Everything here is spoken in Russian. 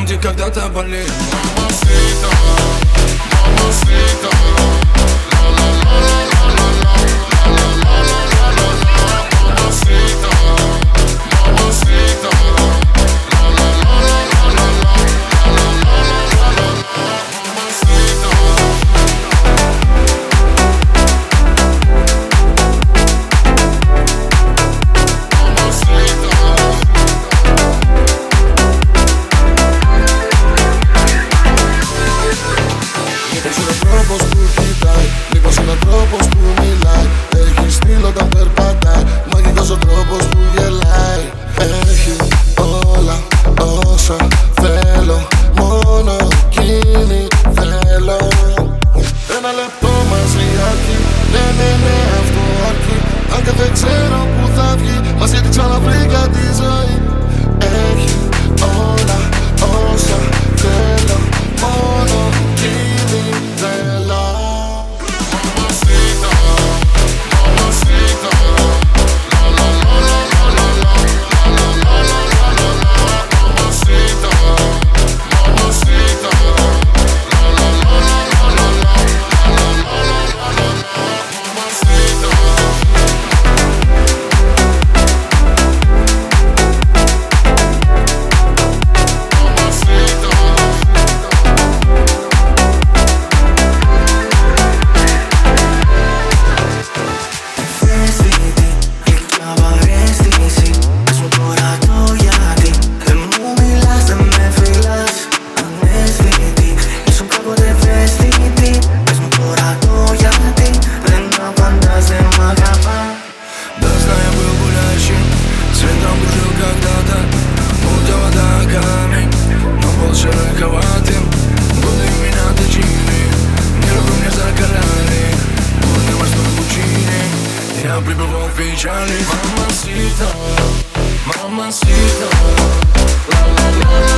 Там, где когда-то болели Мамасита, мамасита пребывал в печали Мамасита, мамасита, ла-ла-ла-ла